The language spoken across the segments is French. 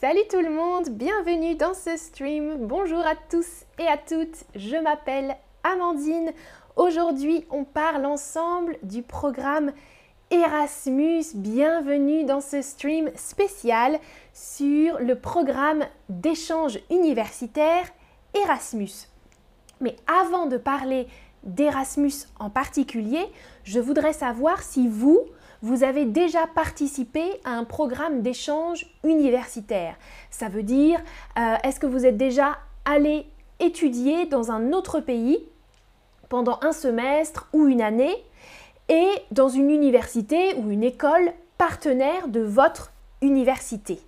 Salut tout le monde, bienvenue dans ce stream. Bonjour à tous et à toutes, je m'appelle Amandine. Aujourd'hui, on parle ensemble du programme Erasmus. Bienvenue dans ce stream spécial sur le programme d'échange universitaire Erasmus. Mais avant de parler d'Erasmus en particulier, je voudrais savoir si vous, vous avez déjà participé à un programme d'échange universitaire. Ça veut dire, euh, est-ce que vous êtes déjà allé étudier dans un autre pays pendant un semestre ou une année et dans une université ou une école partenaire de votre université?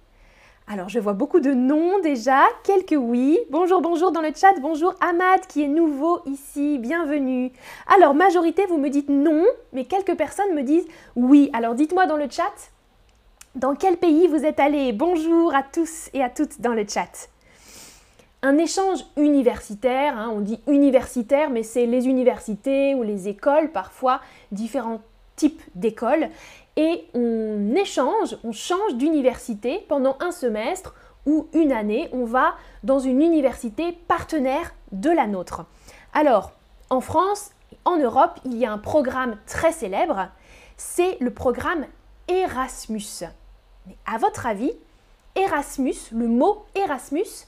Alors, je vois beaucoup de noms déjà, quelques oui. Bonjour, bonjour dans le chat. Bonjour Ahmad qui est nouveau ici. Bienvenue. Alors, majorité, vous me dites non, mais quelques personnes me disent oui. Alors, dites-moi dans le chat, dans quel pays vous êtes allé? Bonjour à tous et à toutes dans le chat. Un échange universitaire, hein, on dit universitaire, mais c'est les universités ou les écoles, parfois différents types d'écoles et on échange, on change d'université pendant un semestre ou une année. On va dans une université partenaire de la nôtre. Alors, en France, en Europe, il y a un programme très célèbre, c'est le programme Erasmus. Mais à votre avis, Erasmus, le mot Erasmus,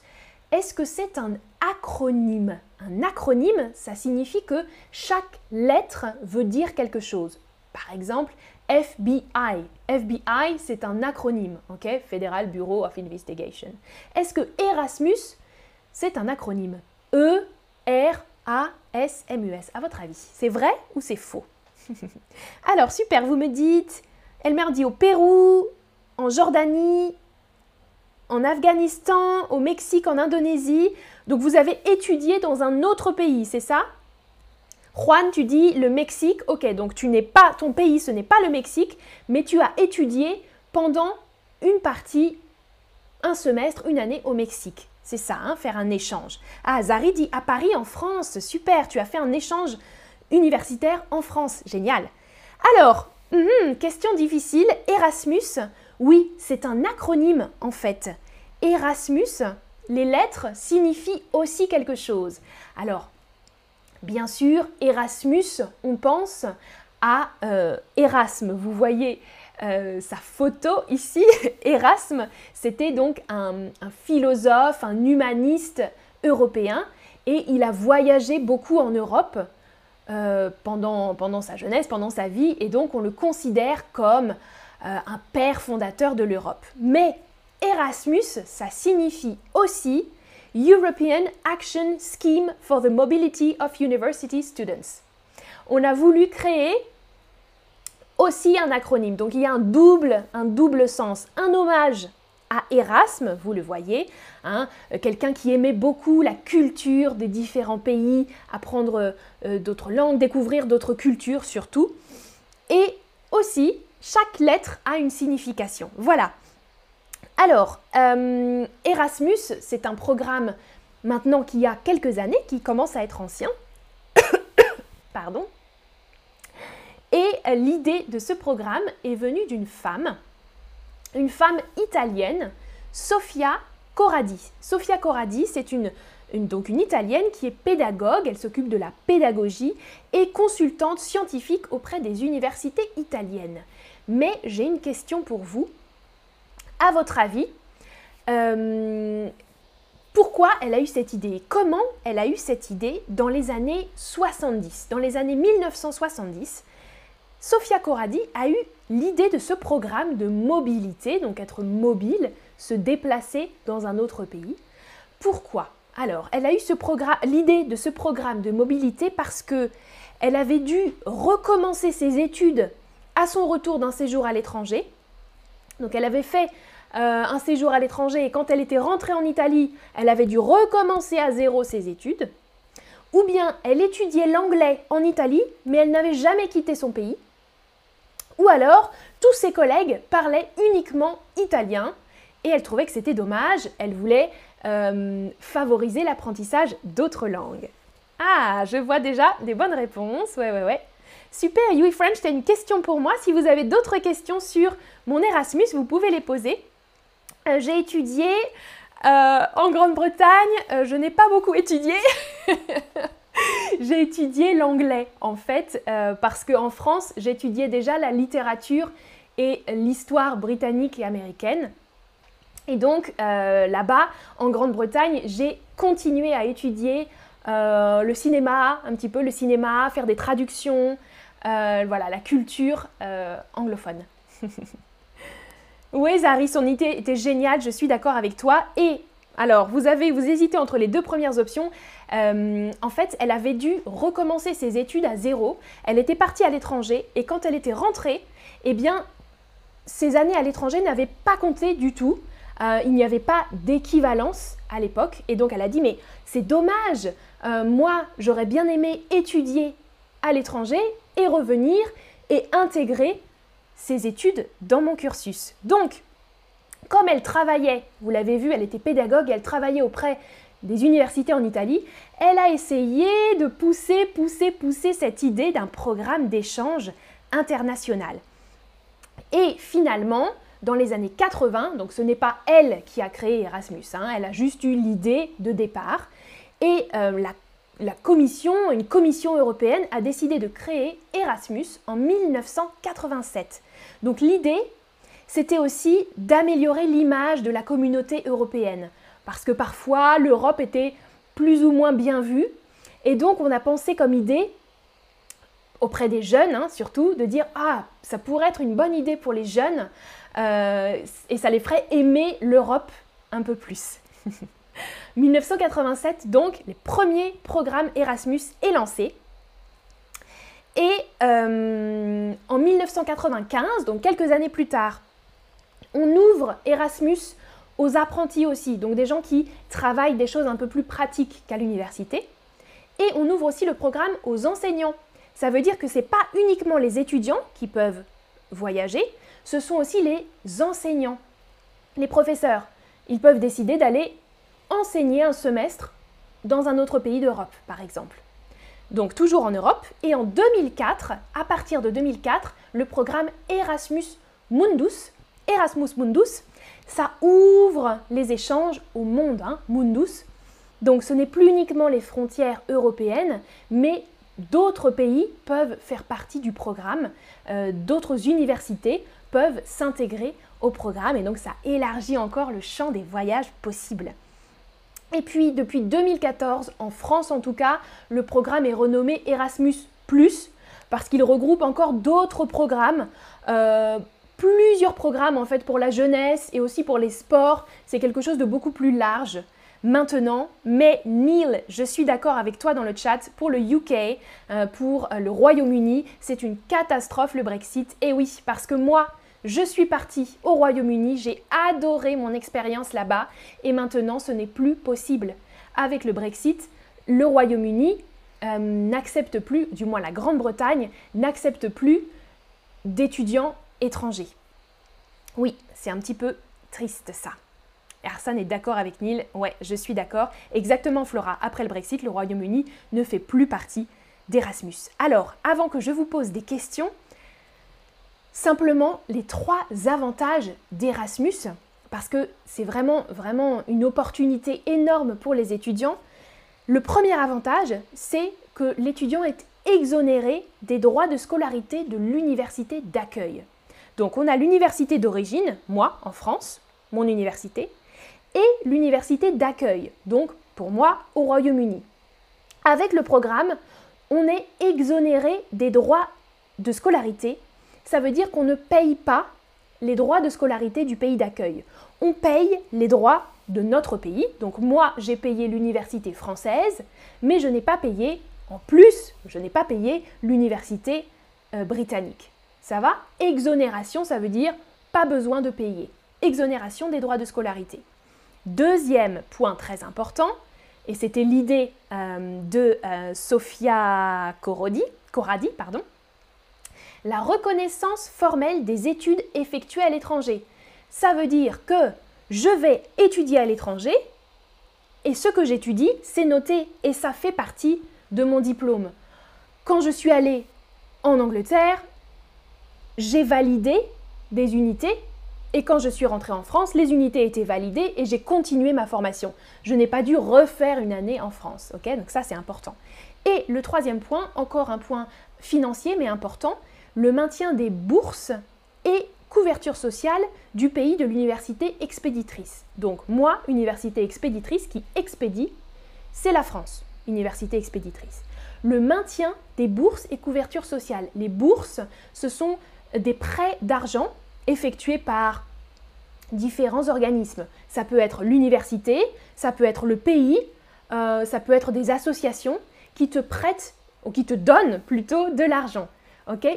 est-ce que c'est un acronyme? Un acronyme, ça signifie que chaque lettre veut dire quelque chose. Par exemple, FBI. FBI, c'est un acronyme, ok? Federal Bureau of Investigation. Est-ce que Erasmus, c'est un acronyme? E, R, A, S, M, U, S. À votre avis, c'est vrai ou c'est faux? Alors, super, vous me dites, Elmer dit au Pérou, en Jordanie, en Afghanistan, au Mexique, en Indonésie. Donc, vous avez étudié dans un autre pays, c'est ça? Juan, tu dis le Mexique. Ok, donc tu n'es pas, ton pays, ce n'est pas le Mexique, mais tu as étudié pendant une partie, un semestre, une année au Mexique. C'est ça, hein, faire un échange. Ah, Zari dit à Paris, en France. Super, tu as fait un échange universitaire en France. Génial. Alors, hum, question difficile. Erasmus, oui, c'est un acronyme en fait. Erasmus, les lettres signifient aussi quelque chose. Alors, Bien sûr, Erasmus, on pense à euh, Erasme. Vous voyez euh, sa photo ici. Erasme, c'était donc un, philosophe, un humaniste européen et il a voyagé beaucoup en Europe euh, pendant, pendant, sa jeunesse, pendant sa vie, et donc on le considère comme un père fondateur de l'Europe. Mais Erasmus, ça signifie aussi European Action Scheme for the Mobility of University Students. On a voulu créer aussi un acronyme. Donc il y a un double, un double sens, un hommage à Erasme, vous le voyez, hein, quelqu'un qui aimait beaucoup la culture des différents pays, apprendre euh, d'autres langues, découvrir d'autres cultures surtout. Et aussi, chaque lettre a une signification. Voilà. Alors, euh, Erasmus, c'est un programme maintenant qui a quelques années, qui commence à être ancien. Pardon. Et l'idée de ce programme est venue d'une femme, une femme italienne, Sofia Corradi. Sofia Corradi, c'est donc une italienne qui est pédagogue, elle s'occupe de la pédagogie et consultante scientifique auprès des universités italiennes. Mais j'ai une question pour vous à votre avis, euh, pourquoi elle a eu cette idée? Comment elle a eu cette idée dans les années 70 Dans les années 1970, Sofia Corradi a eu l'idée de ce programme de mobilité, donc être mobile, se déplacer dans un autre pays. Pourquoi? Alors, elle a eu l'idée de ce programme de mobilité parce que elle avait dû recommencer ses études à son retour d'un séjour à l'étranger. Donc, elle avait fait euh, un séjour à l'étranger et quand elle était rentrée en Italie, elle avait dû recommencer à zéro ses études. Ou bien elle étudiait l'anglais en Italie, mais elle n'avait jamais quitté son pays. Ou alors, tous ses collègues parlaient uniquement italien et elle trouvait que c'était dommage, elle voulait euh, favoriser l'apprentissage d'autres langues. Ah, je vois déjà des bonnes réponses, ouais, ouais, ouais. Super, Yui French, tu as une question pour moi. Si vous avez d'autres questions sur mon Erasmus, vous pouvez les poser. Euh, j'ai étudié euh, en Grande-Bretagne, je n'ai pas beaucoup étudié. j'ai étudié l'anglais en fait, parce qu'en France, j'étudiais déjà la littérature et l'histoire britannique et américaine. Et donc là-bas, en Grande-Bretagne, j'ai continué à étudier le cinéma, un petit peu le cinéma, faire des traductions, voilà, la culture anglophone. Oui, Zari, son idée était géniale, je suis d'accord avec toi. Et alors, vous avez, vous hésitez entre les deux premières options. Euh, en fait, elle avait dû recommencer ses études à zéro. Elle était partie à l'étranger et quand elle était rentrée, eh bien, ses années à l'étranger n'avaient pas compté du tout. Euh, il n'y avait pas d'équivalence à l'époque. Et donc, elle a dit, mais c'est dommage. Euh, moi, j'aurais bien aimé étudier à l'étranger et revenir et intégrer ses études dans mon cursus. Donc, comme elle travaillait, vous l'avez vu, elle était pédagogue, elle travaillait auprès des universités en Italie, elle a essayé de pousser, pousser, pousser cette idée d'un programme d'échange international. Et finalement, dans les années 80, donc ce n'est pas elle qui a créé Erasmus, hein, elle a juste eu l'idée de départ, et euh, la la commission, une commission européenne a décidé de créer Erasmus en 1987. Donc l'idée, c'était aussi d'améliorer l'image de la communauté européenne, parce que parfois l'Europe était plus ou moins bien vue, et donc on a pensé comme idée, auprès des jeunes hein, surtout, de dire ah ça pourrait être une bonne idée pour les jeunes, euh, et ça les ferait aimer l'Europe un peu plus. 1987, donc, les premiers programmes Erasmus est lancé. Et euh, en 1995, donc quelques années plus tard, on ouvre Erasmus aux apprentis aussi, donc des gens qui travaillent des choses un peu plus pratiques qu'à l'université. Et on ouvre aussi le programme aux enseignants. Ça veut dire que ce n'est pas uniquement les étudiants qui peuvent voyager, ce sont aussi les enseignants, les professeurs. Ils peuvent décider d'aller enseigner un semestre dans un autre pays d'Europe, par exemple. Donc toujours en Europe. Et en 2004, à partir de 2004, le programme Erasmus Mundus, Erasmus Mundus, ça ouvre les échanges au monde, hein, Mundus. Donc ce n'est plus uniquement les frontières européennes, mais d'autres pays peuvent faire partie du programme, euh, d'autres universités peuvent s'intégrer au programme et donc ça élargit encore le champ des voyages possibles. Et puis depuis 2014, en France en tout cas, le programme est renommé Erasmus ⁇ parce qu'il regroupe encore d'autres programmes. Euh, plusieurs programmes en fait pour la jeunesse et aussi pour les sports. C'est quelque chose de beaucoup plus large maintenant. Mais Neil, je suis d'accord avec toi dans le chat, pour le UK, euh, pour le Royaume-Uni, c'est une catastrophe le Brexit. Et oui, parce que moi, je suis partie au Royaume-Uni, j'ai adoré mon expérience là-bas et maintenant ce n'est plus possible. Avec le Brexit, le Royaume-Uni euh, n'accepte plus, du moins la Grande-Bretagne, n'accepte plus d'étudiants étrangers. Oui, c'est un petit peu triste ça. Arsène est d'accord avec Neil. Ouais, je suis d'accord. Exactement, Flora. Après le Brexit, le Royaume-Uni ne fait plus partie d'Erasmus. Alors, avant que je vous pose des questions, simplement les trois avantages d'Erasmus, parce que c'est vraiment, une opportunité énorme pour les étudiants. Le premier avantage, c'est que l'étudiant est exonéré des droits de scolarité de l'université d'accueil. Donc on a l'université d'origine, moi en France, mon université, et l'université d'accueil, donc pour moi au Royaume-Uni. Avec le programme, on est exonéré des droits de scolarité ça veut dire qu'on ne paye pas les droits de scolarité du pays d'accueil. On paye les droits de notre pays. Donc moi, j'ai payé l'université française, mais je n'ai pas payé, en plus, je n'ai pas payé l'université euh, britannique. Ça va? Exonération, ça veut dire pas besoin de payer. Exonération des droits de scolarité. Deuxième point très important, et c'était l'idée euh, de euh, Sofia Corradi, pardon, la reconnaissance formelle des études effectuées à l'étranger. Ça veut dire que je vais étudier à l'étranger et ce que j'étudie, c'est noté et ça fait partie de mon diplôme. Quand je suis allée en Angleterre, j'ai validé des unités Et quand je suis rentrée en France, les unités étaient validées et j'ai continué ma formation. Je n'ai pas dû refaire une année en France. ok? Donc ça, c'est important. Et le troisième point, encore un point financier mais important, le maintien des bourses et couverture sociale du pays de l'université expéditrice. Donc moi, université expéditrice qui expédie, c'est la France, université expéditrice. Le maintien des bourses et couverture sociale. Les bourses, ce sont des prêts d'argent effectués par différents organismes. Ça peut être l'université, ça peut être le pays, euh, ça peut être des associations qui te prêtent ou qui te donnent plutôt de l'argent.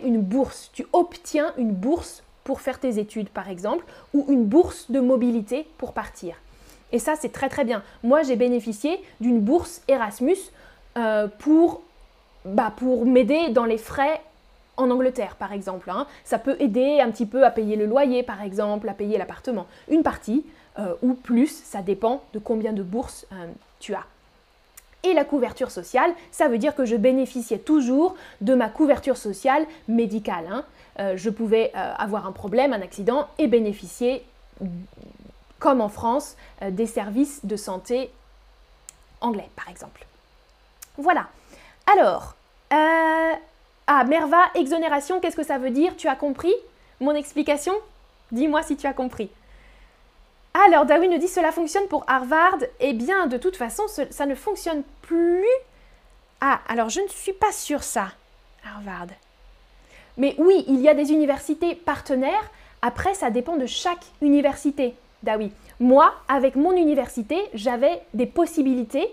Une bourse, tu obtiens une bourse pour faire tes études par exemple, ou une bourse de mobilité pour partir. Et ça, c'est très très bien. Moi, j'ai bénéficié d'une bourse Erasmus euh, pour, bah, pour m'aider dans les frais en Angleterre, par exemple. Hein. Ça peut aider un petit peu à payer le loyer, par exemple, à payer l'appartement. Une partie, euh, ou plus, ça dépend de combien de bourses euh, tu as. Et la couverture sociale, ça veut dire que je bénéficiais toujours de ma couverture sociale médicale. Hein. Euh, je pouvais euh, avoir un problème, un accident et bénéficier, comme en France, euh, des services de santé anglais, par exemple. Voilà. Alors, ah, Merva, exonération, qu'est-ce que ça veut dire? Tu as compris? Mon explication? Dis-moi si tu as compris. Alors, Darwin nous dit cela fonctionne pour Harvard. Eh bien, de toute façon, ça ne fonctionne plus. Ah, alors je ne suis pas sûre ça, Harvard. Mais oui, il y a des universités partenaires. Après, ça dépend de chaque université. Dawi. Moi, avec mon université, j'avais des possibilités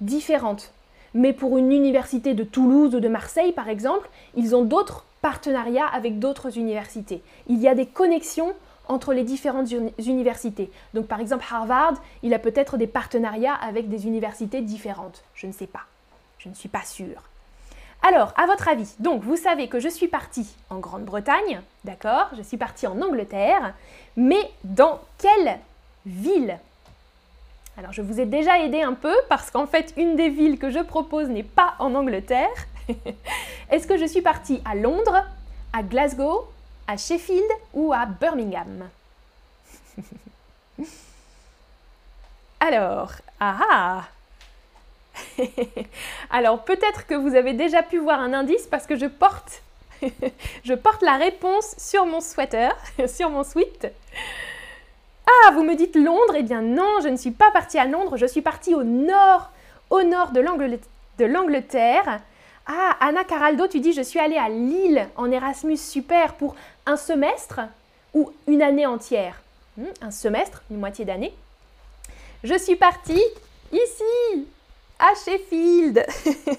différentes. Mais pour une université de Toulouse ou de Marseille, par exemple, ils ont d'autres partenariats avec d'autres universités. Il y a des connexions entre les différentes universités. Donc par exemple, Harvard, il a peut-être des partenariats avec des universités différentes. Je ne sais pas. Je ne suis pas sûre. Alors, à votre avis, donc vous savez que je suis partie en Grande-Bretagne, d'accord Je suis partie en Angleterre, mais dans quelle ville? Alors, je vous ai déjà aidé un peu parce qu'en fait, une des villes que je propose n'est pas en Angleterre. Est-ce que je suis partie à Londres, à Glasgow, à Sheffield ou à Birmingham Alors, ah, Alors peut-être que vous avez déjà pu voir un indice parce que je porte, je porte la réponse sur mon sweater, sur mon sweat. Ah, vous me dites Londres? Eh bien non, je ne suis pas partie à Londres, je suis partie au nord, au nord de l'Angleterre. Ah, Anna Caraldo, tu dis je suis allée à Lille en Erasmus super pour un semestre ou une année entière hmm, Un semestre, une moitié d'année. Je suis partie ici, à Sheffield.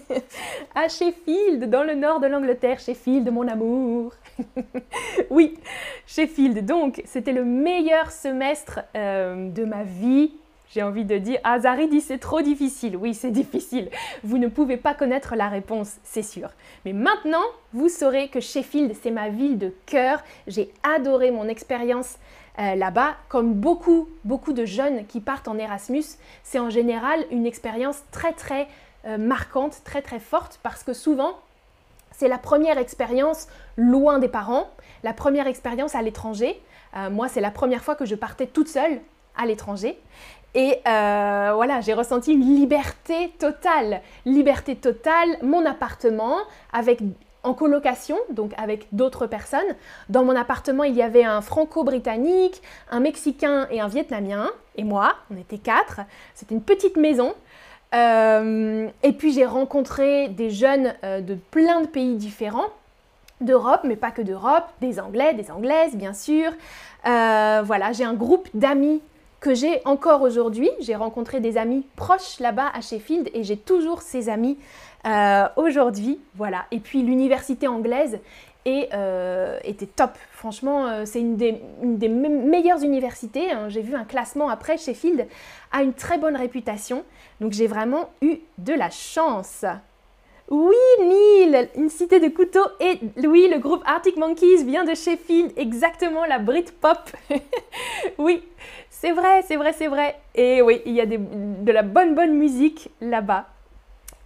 à Sheffield, dans le nord de l'Angleterre. Sheffield, mon amour. oui, Sheffield. Donc, c'était le meilleur semestre euh, de ma vie. J'ai envie de dire, ah, Zari dit c'est trop difficile. Oui, c'est difficile. Vous ne pouvez pas connaître la réponse, c'est sûr. Mais maintenant, vous saurez que Sheffield, c'est ma ville de cœur. J'ai adoré mon expérience euh, là-bas, comme beaucoup, beaucoup de jeunes qui partent en Erasmus, c'est en général une expérience très, très euh, marquante, très, très forte, parce que souvent, c'est la première expérience loin des parents, la première expérience à l'étranger. Euh, moi, c'est la première fois que je partais toute seule à l'étranger. Et voilà, j'ai ressenti une liberté totale. Liberté totale, mon appartement avec en colocation, donc avec d'autres personnes. Dans mon appartement, il y avait un franco-britannique, un mexicain et un vietnamien, et moi, on était quatre. C'était une petite maison. Euh, et puis j'ai rencontré des jeunes euh, de plein de pays différents, d'Europe, mais pas que d'Europe, des Anglais, des Anglaises, bien sûr. Euh, voilà, j'ai un groupe d'amis que j'ai encore aujourd'hui. J'ai rencontré des amis proches là-bas à Sheffield et j'ai toujours ces amis euh, aujourd'hui, voilà. Et puis l'université anglaise euh, était top. Franchement, euh, c'est une des, meilleures universités. Hein. J'ai vu un classement après. Sheffield a une très bonne réputation. Donc j'ai vraiment eu de la chance. Oui, Neil, une cité de couteaux. Et oui, le groupe Arctic Monkeys vient de Sheffield, exactement, la Britpop. oui, c'est vrai, c'est vrai, c'est vrai. Et oui, il y a de la bonne, bonne musique là-bas.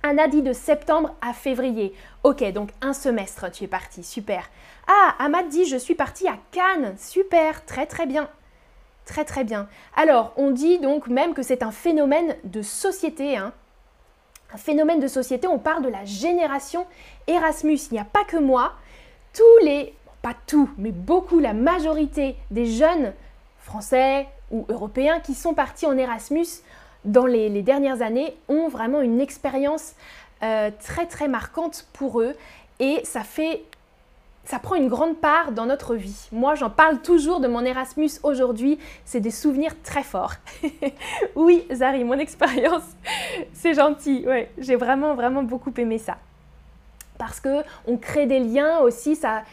Anna dit de septembre à février. Ok, donc un semestre, tu es parti, super. Ah, Ahmad dit je suis parti à Cannes, super, très très bien. Très très bien. Alors, on dit donc même que c'est un phénomène de société. Hein. Phénomène de société, on parle de la génération Erasmus. Il n'y a pas que moi. Tous les, pas tous, mais beaucoup, la majorité des jeunes français ou européens qui sont partis en Erasmus dans les, dernières années ont vraiment une expérience euh, très très marquante pour eux et ça fait ça prend une grande part dans notre vie. Moi, j'en parle toujours de mon Erasmus aujourd'hui. C'est des souvenirs très forts. oui, Zari, mon expérience, c'est gentil. Ouais, j'ai vraiment, vraiment beaucoup aimé ça. Parce que on crée des liens aussi. Ça,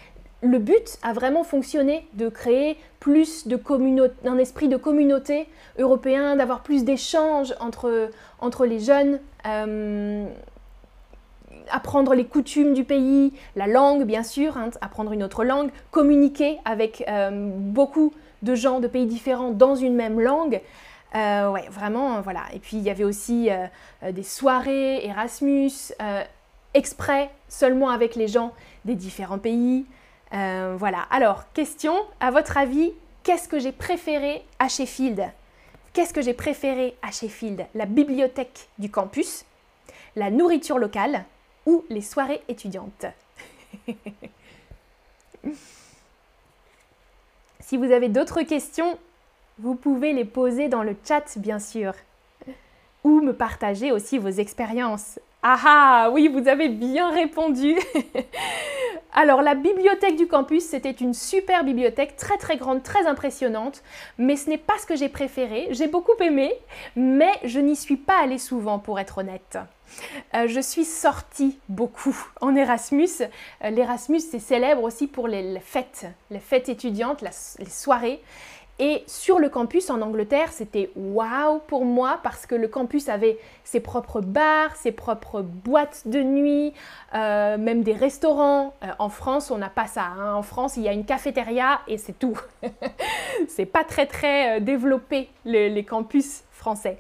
le but a vraiment fonctionné de créer plus de communauté, un esprit de communauté européen, d'avoir plus d'échanges entre, entre les jeunes. Euh, apprendre les coutumes du pays, la langue bien sûr, hein, apprendre une autre langue, communiquer avec euh, beaucoup de gens de pays différents dans une même langue. Euh, ouais, vraiment, voilà. Et puis il y avait aussi euh, des soirées Erasmus, exprès seulement avec les gens des différents pays. voilà. Alors, question, à votre avis, qu'est-ce que j'ai préféré à Sheffield? Qu'est-ce que j'ai préféré à Sheffield? La bibliothèque du campus, la nourriture locale ou les soirées étudiantes. si vous avez d'autres questions, vous pouvez les poser dans le chat, bien sûr. Ou me partager aussi vos expériences. Ah ah, oui, vous avez bien répondu. Alors la bibliothèque du campus, c'était une super bibliothèque, très très grande, très impressionnante, mais ce n'est pas ce que j'ai préféré. J'ai beaucoup aimé, mais je n'y suis pas allée souvent pour être honnête. Euh, je suis sortie beaucoup en Erasmus. Euh, L'Erasmus, c'est célèbre aussi pour les, fêtes, les fêtes étudiantes, les soirées. Et sur le campus en Angleterre, c'était waouh pour moi parce que le campus avait ses propres bars, ses propres boîtes de nuit, euh, même des restaurants. En France, on n'a pas ça. Hein. En France, il y a une cafétéria et c'est tout. c'est pas très très développé les campus français.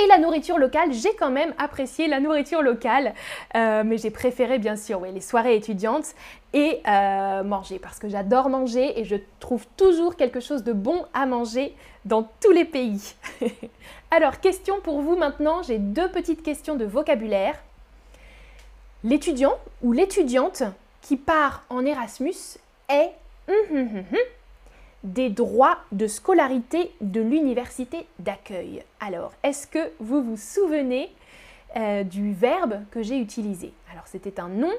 Et la nourriture locale, j'ai quand même apprécié la nourriture locale, euh, mais j'ai préféré bien sûr les soirées étudiantes et euh, manger, parce que j'adore manger et je trouve toujours quelque chose de bon à manger dans tous les pays. Alors, question pour vous maintenant, j'ai deux petites questions de vocabulaire. L'étudiant ou l'étudiante qui part en Erasmus est... Des droits de scolarité de l'université d'accueil. Alors, est-ce que vous vous souvenez euh, du verbe que j'ai utilisé? Alors, c'était un nom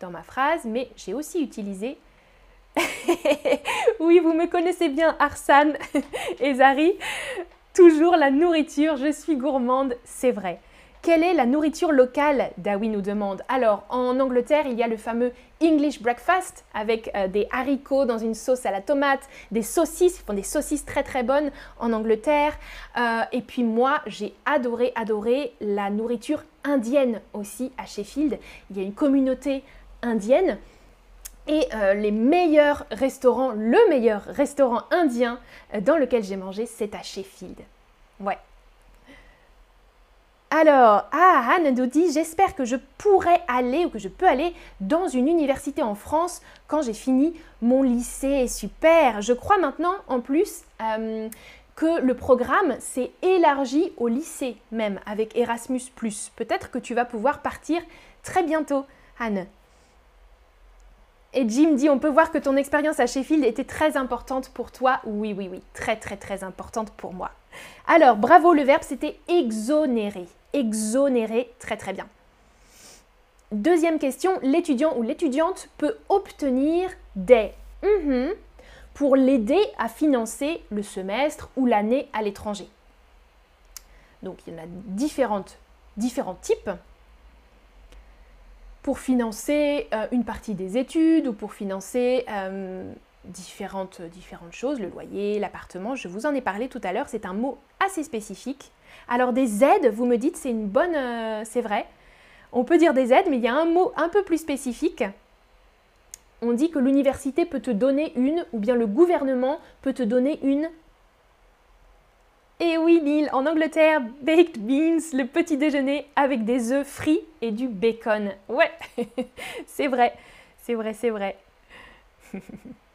dans ma phrase, mais j'ai aussi utilisé... oui, vous me connaissez bien, Arsane et Zari. Toujours la nourriture, je suis gourmande, c'est vrai. Quelle est la nourriture locale Dawi nous demande. Alors, en Angleterre, il y a le fameux English breakfast avec euh, des haricots dans une sauce à la tomate, des saucisses, ils font des saucisses très très bonnes en Angleterre. Euh, et puis moi, j'ai adoré, adoré la nourriture indienne aussi à Sheffield. Il y a une communauté indienne. Et euh, les meilleurs restaurants, le meilleur restaurant indien dans lequel j'ai mangé, c'est à Sheffield. Ouais, alors, ah, Anne nous dit J'espère que je pourrai aller ou que je peux aller dans une université en France quand j'ai fini mon lycée. Super Je crois maintenant en plus euh, que le programme s'est élargi au lycée même avec Erasmus. Peut-être que tu vas pouvoir partir très bientôt, Anne. Et Jim dit, on peut voir que ton expérience à Sheffield était très importante pour toi. Oui, oui, oui, très, très, très importante pour moi. Alors, bravo, le verbe, c'était exonérer exonérer très très bien. Deuxième question, l'étudiant ou l'étudiante peut obtenir des pour l'aider à financer le semestre ou l'année à l'étranger. Donc il y en a différentes, différents types. Pour financer euh, une partie des études ou pour financer euh, différentes choses, le loyer, l'appartement, je vous en ai parlé tout à l'heure, c'est un mot assez spécifique. Alors des aides, vous me dites, c'est une bonne... Euh, c'est vrai. On peut dire des aides, mais il y a un mot un peu plus spécifique. On dit que l'université peut te donner une, ou bien le gouvernement peut te donner une Et oui, Neil, en Angleterre, baked beans, le petit déjeuner avec des œufs frits et du bacon. Ouais, c'est vrai, c'est vrai, c'est vrai.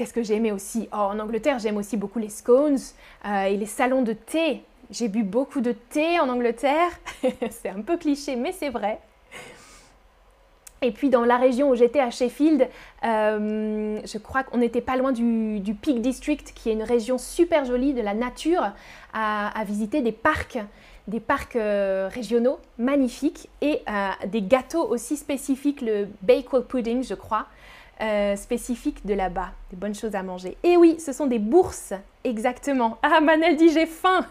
Qu'est-ce que j'ai aimé aussi? Oh, En Angleterre, j'aime aussi beaucoup les scones euh, et les salons de thé. J'ai bu beaucoup de thé en Angleterre. c'est un peu cliché, mais c'est vrai. Et puis dans la région où j'étais à Sheffield, euh, je crois qu'on n'était pas loin du, Peak District, qui est une région super jolie de la nature, à, visiter des parcs, des parcs euh, régionaux magnifiques et des gâteaux aussi spécifiques, le Bakewell Pudding, je crois. Euh, spécifiques de là-bas, des bonnes choses à manger. Et oui, ce sont des bourses, exactement. Ah, Manel dit j'ai faim.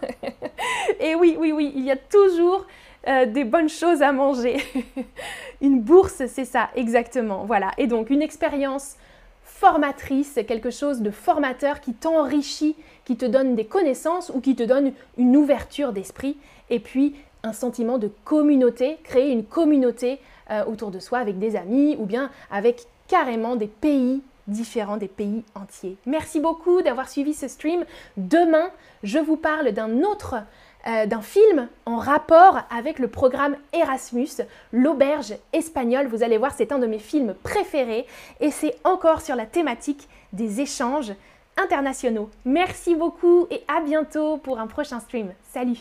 Et oui, oui, oui, il y a toujours euh, des bonnes choses à manger. une bourse, c'est ça, exactement. Voilà. Et donc une expérience formatrice, quelque chose de formateur qui t'enrichit, qui te donne des connaissances ou qui te donne une ouverture d'esprit. Et puis un sentiment de communauté, créer une communauté euh, autour de soi avec des amis ou bien avec carrément des pays différents, des pays entiers. Merci beaucoup d'avoir suivi ce stream. Demain, je vous parle d'un autre euh, d'un film en rapport avec le programme Erasmus, l'auberge espagnole. Vous allez voir, c'est un de mes films préférés et c'est encore sur la thématique des échanges internationaux. Merci beaucoup et à bientôt pour un prochain stream. Salut